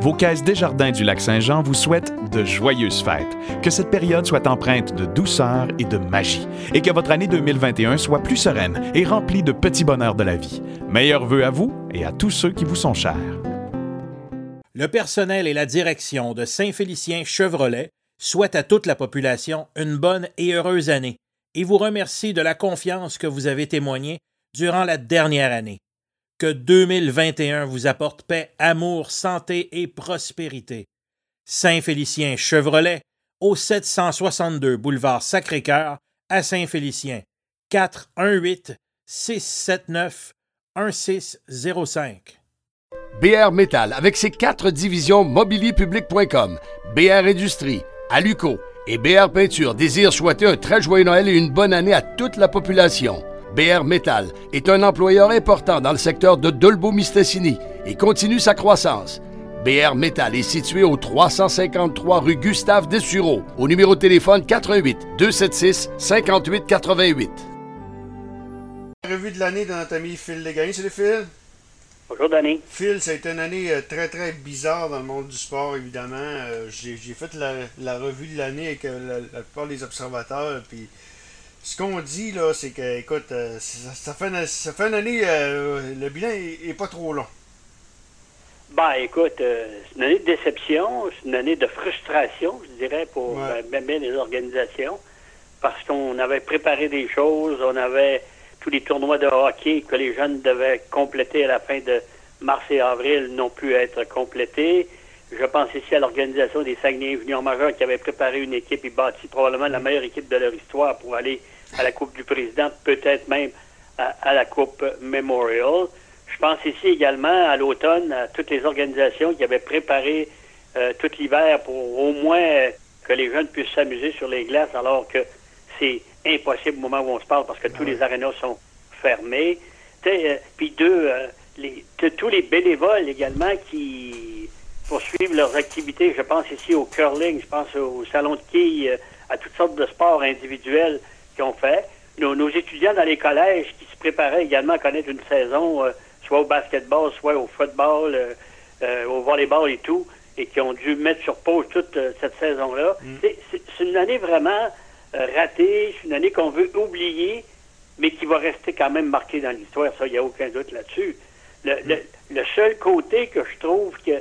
Vos caisses Desjardins du Lac-Saint-Jean vous souhaitent de joyeuses fêtes, que cette période soit empreinte de douceur et de magie, et que votre année 2021 soit plus sereine et remplie de petits bonheurs de la vie. Meilleurs vœux à vous et à tous ceux qui vous sont chers. Le personnel et la direction de Saint-Félicien Chevrolet souhaitent à toute la population une bonne et heureuse année et vous remercie de la confiance que vous avez témoignée durant la dernière année. Que 2021 vous apporte paix, amour, santé et prospérité. Saint-Félicien Chevrolet, au 762 boulevard Sacré-Cœur, à Saint-Félicien. 418 679 1605. BR Métal, avec ses quatre divisions mobilierpublic.com, BR Industrie, Aluco et BR Peinture, désire souhaiter un très joyeux Noël et une bonne année à toute la population. BR Metal est un employeur important dans le secteur de Dolbeau-Mistassini et continue sa croissance. BR Metal est situé au 353 rue Gustave Dessureau, au numéro de téléphone 88 276 58 88. Revue de l'année dans notre ami Phil Légagne, c'est le Phil? Bonjour, Danny. Phil, ça a été une année euh, très très bizarre dans le monde du sport, évidemment. Euh, J'ai fait la, la revue de l'année avec euh, la, la plupart des observateurs, puis ce qu'on dit, là, c'est que, écoute, euh, ça, ça fait une, ça fait une année, euh, le bilan est, est pas trop long. Ben, écoute, euh, c'est une année de déception, c'est une année de frustration, je dirais, pour Ouais. euh, bien les organisations, parce qu'on avait préparé des choses, on avait tous les tournois de hockey que les jeunes devaient compléter à la fin de mars et avril n'ont pu être complétés. Je pense ici à l'organisation des Saguenay juniors majeurs qui avait préparé une équipe et bâti probablement la meilleure équipe de leur histoire pour aller à la Coupe du Président, peut-être même à, à la Coupe Memorial. Je pense ici également à l'automne à toutes les organisations qui avaient préparé euh, tout l'hiver pour au moins euh, que les jeunes puissent s'amuser sur les glaces alors que c'est impossible au moment où on se parle parce que tous les arénas sont fermés. Euh, Puis deux, euh, les, tous les bénévoles également qui poursuivent leurs activités. Je pense ici au curling, je pense au salon de quilles, euh, à toutes sortes de sports individuels qu'ils ont fait. Nos, nos étudiants dans les collèges qui se préparaient également à connaître une saison, euh, soit au basketball, soit au football, euh, euh, au volleyball et tout, et qui ont dû mettre sur pause toute euh, cette saison-là. C'est- C'est une année vraiment ratée, c'est une année qu'on veut oublier, mais qui va rester quand même marquée dans l'histoire, ça, il n'y a aucun doute là-dessus. Le, le- le seul côté que je trouve que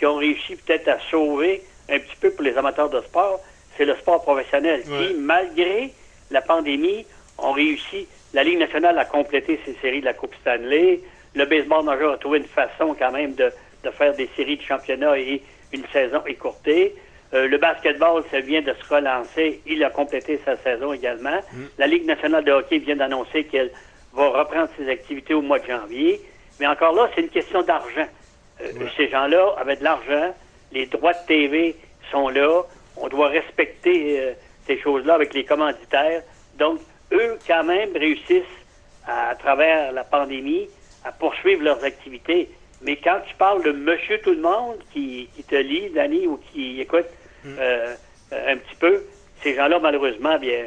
qui ont réussi peut-être à sauver un petit peu pour les amateurs de sport, c'est le sport professionnel Ouais. qui, malgré la pandémie, ont réussi. La Ligue nationale a complété ses séries de la Coupe Stanley. Le baseball majeur a trouvé une façon quand même de, de faire des séries de championnat et une saison écourtée. Euh, le basketball, ça vient de se relancer. Il a complété sa saison également. La Ligue nationale de hockey vient d'annoncer qu'elle va reprendre ses activités au mois de janvier. Mais encore là, c'est une question d'argent. Ces gens-là avaient de l'argent, les droits de TV sont là, on doit respecter euh, ces choses-là avec les commanditaires. Donc, eux, quand même, réussissent à, à travers la pandémie à poursuivre leurs activités. Mais quand tu parles de monsieur tout le monde qui, qui te lit, Danny, ou qui écoute euh, euh, un petit peu, ces gens-là, malheureusement, bien,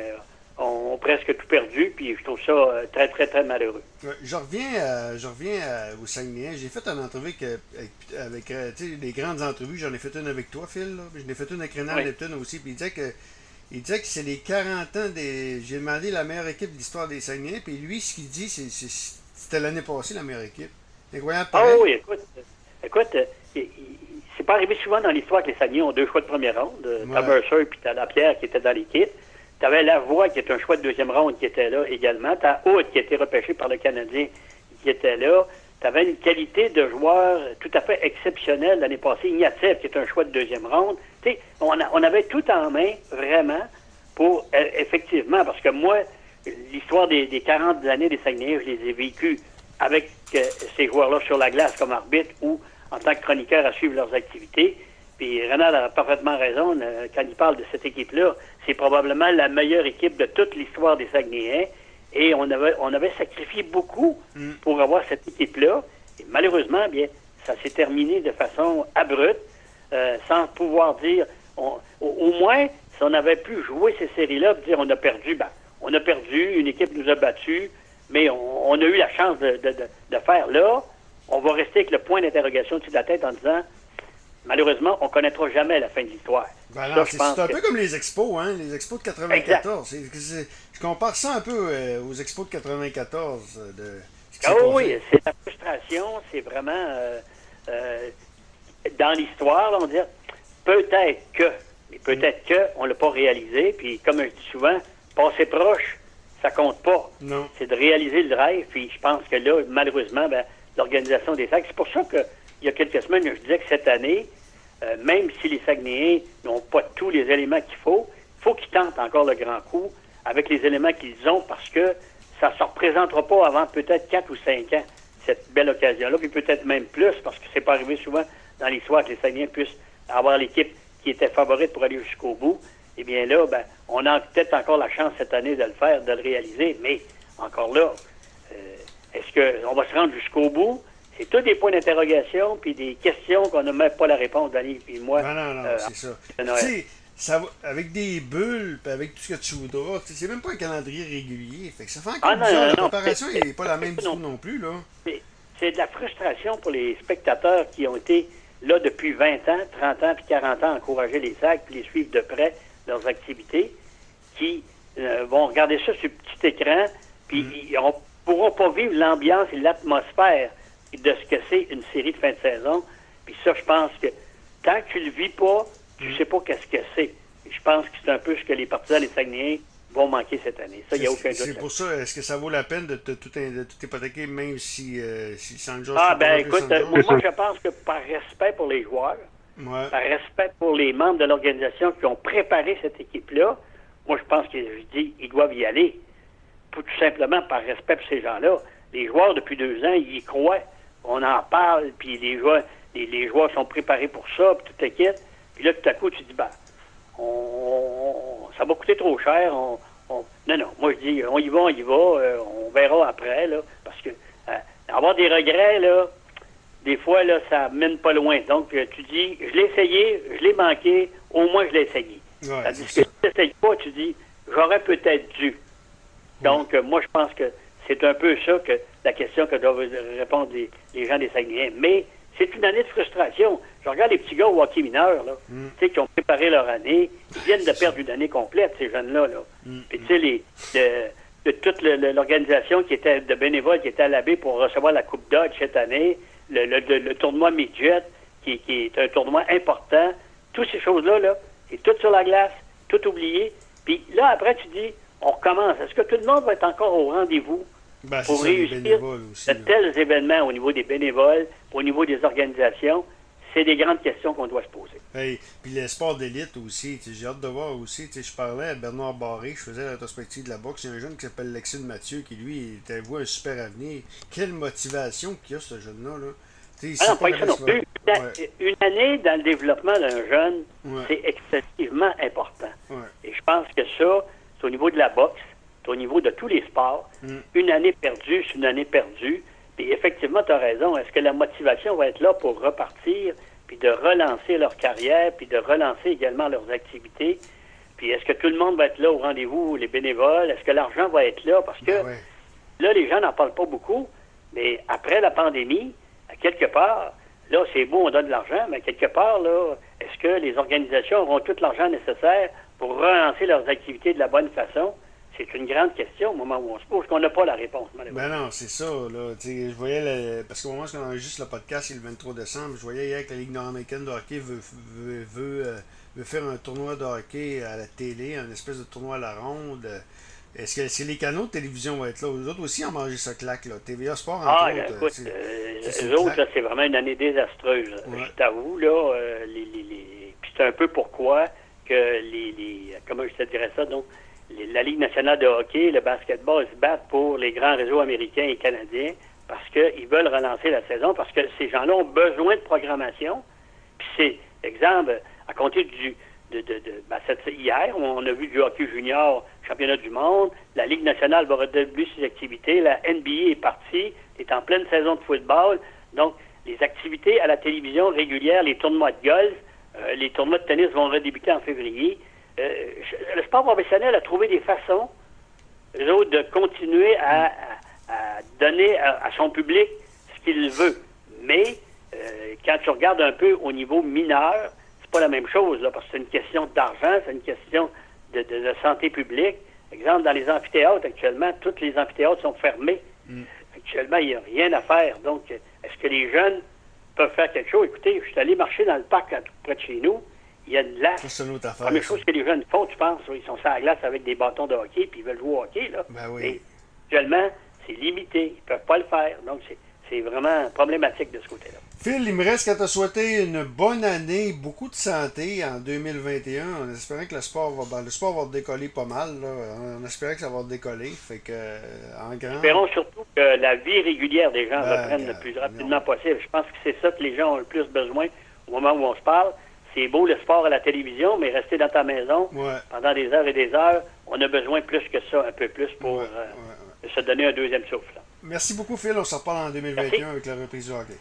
ont, presque tout perdu, puis je trouve ça euh, très, très, très malheureux. Ouais, je reviens, euh, je reviens euh, au Saguenay. J'ai fait une entrevue avec, avec, avec, euh, grandes entrevues. J'en ai fait une avec toi, Phil. Là. J'en ai fait une avec Renan Oui. Lepton aussi. Puis il disait que, il disait que c'est les 40 ans des. J'ai demandé la meilleure équipe de l'histoire des Saguenay. Puis lui, ce qu'il dit, c'est, c'est- c'était l'année passée, la meilleure équipe. Incroyable Ah pareil. oui, écoute, euh, écoute, c'est pas arrivé souvent dans l'histoire que les Saguenay ont deux choix de première ronde. Euh, T'as Ouais. Mercer puis t'as Lapierre qui était dans l'équipe. T'avais Lavoie qui est un choix de deuxième ronde qui était là également. T'as Haute qui a été repêché par le Canadien qui était là. T'avais une qualité de joueur tout à fait exceptionnelle l'année passée. Ignatiev qui est un choix de deuxième ronde. Tu on, on avait tout en main, vraiment, pour euh, effectivement, parce que moi, l'histoire des, des 40 années des Saguenayens, je les ai vécues avec euh, ces joueurs-là sur la glace comme arbitre ou en tant que chroniqueur à suivre leurs activités. Puis Renald a parfaitement raison euh, quand il parle de cette équipe-là. C'est probablement la meilleure équipe de toute l'histoire des Saguenayens. Et on avait, on avait sacrifié beaucoup pour avoir cette équipe-là. Et malheureusement, bien, ça s'est terminé de façon abrupte, euh, sans pouvoir dire. on- au, au moins, si on avait pu jouer ces séries-là, dire on a perdu, ben, on a perdu, une équipe nous a battus, mais on, on a eu la chance de, de- de- de faire là. On va rester avec le point d'interrogation au-dessus de la tête en disant malheureusement, on ne connaîtra jamais la fin de l'histoire. Ben c'est un peu comme les expos, hein, les expos de 94. je compare ça un peu euh, aux expos de 94. Euh, de, ah oui, c'est la frustration, c'est vraiment euh, dans l'histoire, on dit peut-être que, mais peut-être que on l'a pas réalisé, puis comme je dis souvent, passer proche, ça compte pas. Non. C'est de réaliser le rêve, puis je pense que là, malheureusement, ben, l'organisation des sacs, c'est pour ça que il y a quelques semaines, je disais que cette année, euh, même si les Saguenayens n'ont pas tous les éléments qu'il faut, il faut qu'ils tentent encore le grand coup avec les éléments qu'ils ont parce que ça ne se représentera pas avant peut-être quatre ou cinq ans, cette belle occasion-là, puis peut-être même plus parce que c'est pas arrivé souvent dans l'histoire que les Saguenayens puissent avoir l'équipe qui était favorite pour aller jusqu'au bout. Eh bien là, ben, on a peut-être encore la chance cette année de le faire, de le réaliser, mais encore là, euh, est-ce qu'on va se rendre jusqu'au bout? C'est tous des points d'interrogation puis des questions qu'on n'a même pas la réponse, Danny puis moi. Non, non, non, euh, c'est ça. Tu sais, ça avec des bulles, puis avec tout ce que tu voudras, c'est même pas un calendrier régulier. Fait que ça fait encore ah, non, La préparation n'est pas la même du tout non plus, là. C'est de la frustration pour les spectateurs qui ont été là depuis 20 ans, 30 ans, puis 40 ans à encourager les sacs, puis les suivre de près leurs activités, qui euh, vont regarder ça sur petit écran, puis mm. ils ne pourront pas vivre l'ambiance et l'atmosphère de ce que c'est une série de fin de saison. Puis ça, je pense que tant que tu le vis pas, tu ne sais pas qu'est-ce que c'est. Je pense que c'est un peu ce que les partisans des Saguenayens vont manquer cette année. Ça, il n'y a aucun doute. C'est pour ça, est-ce que ça vaut la peine de, tout, hypothéquer, même si, euh, si Ah, ben écoute, euh, moi, je pense que par respect pour les joueurs, par respect pour les membres de l'organisation qui ont préparé cette équipe-là, moi, je pense que je dis ils doivent y aller. tout simplement par respect pour ces gens-là. Les joueurs, depuis deux ans, ils y croient on en parle, puis les joueurs, les, joueurs sont préparés pour ça, puis tout est Puis là, tout à coup, tu dis, ben, on, ça va coûter trop cher. On, non, non, moi je dis, on y va, on y va, euh, on verra après, là, parce que euh, avoir des regrets, là, des fois, là, ça mène pas loin. Donc, euh, tu dis, je l'ai essayé, je l'ai manqué, au moins je l'ai essayé. Ouais, Tandis que si tu n'essayes pas, tu dis, j'aurais peut-être dû. Donc, moi, je pense que c'est un peu ça que la question que doivent répondre les, gens des Saguenayens. Mais c'est une année de frustration. Je regarde les petits gars au hockey mineur, là, mm. qui ont préparé leur année. Ils viennent de perdre une année complète, ces jeunes-là. Là. Mm. Puis, tu sais, les, de, toute l'organisation qui était de bénévoles qui était à l'abbé pour recevoir la Coupe Dodge cette année, le, tournoi Midget, qui, qui, est un tournoi important, toutes ces choses-là, là, c'est tout sur la glace, tout oublié. Puis là, après, tu dis, on recommence. Est-ce que tout le monde va être encore au rendez-vous? Ben, pour réussir de tels événements au niveau des bénévoles, au niveau des organisations, c'est des grandes questions qu'on doit se poser. Hey, puis les sports d'élite aussi, j'ai hâte de voir aussi. Je parlais à Bernard Barré, je faisais la rétrospective de la boxe. Il y a un jeune qui s'appelle Lexine Mathieu qui, lui, était vu un super avenir. Quelle motivation qu'il y a, ce jeune-là. Là. Ah non, pas ça non plus. Une année dans le développement d'un jeune, c'est excessivement important. Et je pense que ça, c'est au niveau de la boxe, au niveau de tous les sports. Mm. Une année perdue, c'est une année perdue. Puis effectivement, tu as raison. Est-ce que la motivation va être là pour repartir, puis de relancer leur carrière, puis de relancer également leurs activités? Puis est-ce que tout le monde va être là au rendez-vous, les bénévoles? Est-ce que l'argent va être là? Parce que ben là, les gens n'en parlent pas beaucoup, mais après la pandémie, à quelque part, là, c'est beau, on donne de l'argent, mais quelque part, là, est-ce que les organisations auront tout l'argent nécessaire pour relancer leurs activités de la bonne façon? C'est une grande question au moment où on se pose, qu'on n'a pas la réponse, Ben non, c'est ça. Là. je voyais, parce qu'au moment où on enregistre le podcast, c'est le 23 décembre, je voyais hier que la Ligue nord-américaine de hockey veut, veut, euh, veut, faire un tournoi de hockey à la télé, un espèce de tournoi à la ronde. Est-ce que c'est les canaux de télévision vont être là? Les autres aussi ont mangé ce claque, là. TVA Sport, en ah, écoute, euh, autres, c'est vraiment une année désastreuse. Je t'avoue, là, euh, les, les, les... puis c'est un peu pourquoi que les, les... Comment je te dirais ça, donc la Ligue nationale de hockey, le basketball se battent pour les grands réseaux américains et canadiens parce qu'ils veulent relancer la saison, parce que ces gens-là ont besoin de programmation. Puis c'est, exemple, à compter du, de, de, de ben, hier, on a vu du hockey junior, championnat du monde, la Ligue nationale va redébuter ses activités, la NBA est partie, est en pleine saison de football, donc les activités à la télévision régulières, les tournois de golf, euh, les tournois de tennis vont redébuter en février. Euh, le sport professionnel a trouvé des façons, eux de continuer à, donner à, son public ce qu'il veut. Mais euh, quand tu regardes un peu au niveau mineur, c'est pas la même chose, là, parce que c'est une question d'argent, c'est une question de, de- de santé publique. Exemple, dans les amphithéâtres, actuellement, tous les amphithéâtres sont fermés. Actuellement, il n'y a rien à faire. Donc, est-ce que les jeunes peuvent faire quelque chose? Écoutez, je suis allé marcher dans le parc à près de chez nous. Il y a une glace. C'est une autre La affaire. première ça. chose que les jeunes font, tu penses, ils sont sur la glace avec des bâtons de hockey, puis ils veulent jouer au hockey, là. Ben oui. Et actuellement, c'est limité. Ils ne peuvent pas le faire. Donc, c'est- vraiment problématique de ce côté-là. Phil, il me reste qu'à te souhaiter une bonne année, beaucoup de santé en 2021, en espérant que le sport va, ben, le sport va décoller pas mal, là. en espérant que ça va décoller, fait que, euh, en grand... Espérons surtout que la vie régulière des gens Ben, reprenne le plus non. rapidement possible. Je pense que c'est ça que les gens ont le plus besoin au moment où on se parle. C'est beau le sport à la télévision, mais rester dans ta maison Ouais. pendant des heures et des heures, on a besoin plus que ça, un peu plus pour Ouais, euh, ouais, se donner un deuxième souffle. Merci beaucoup, Phil. On se reparle en 2021 avec la reprise du hockey.